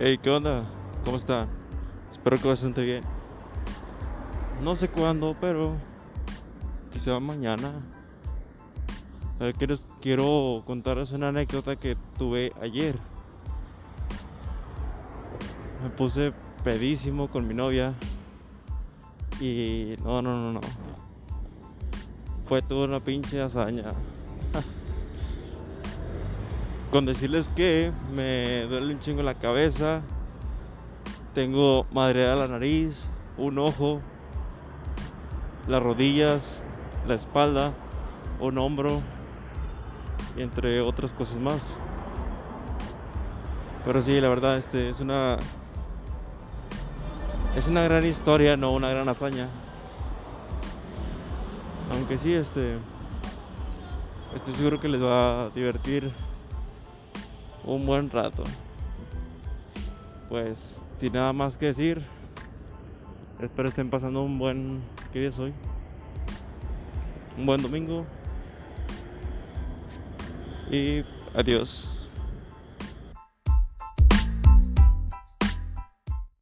Hey, ¿qué onda? ¿Cómo están? Espero que bastante bien. No sé cuándo, pero quizá mañana. Quiero, quiero contarles una anécdota que tuve ayer. Me puse pedísimo con mi novia. Y no, no, no, no. Fue toda una pinche hazaña. Con decirles que me duele un chingo la cabeza. Tengo madreada la nariz, un ojo, las rodillas, la espalda, un hombro entre otras cosas más. Pero sí, la verdad, este es una es una gran historia, no una gran hazaña. Aunque sí, este estoy seguro que les va a divertir un buen rato. Pues sin nada más que decir, espero estén pasando un buen, ¿qué día es hoy? Un buen domingo. Y adiós.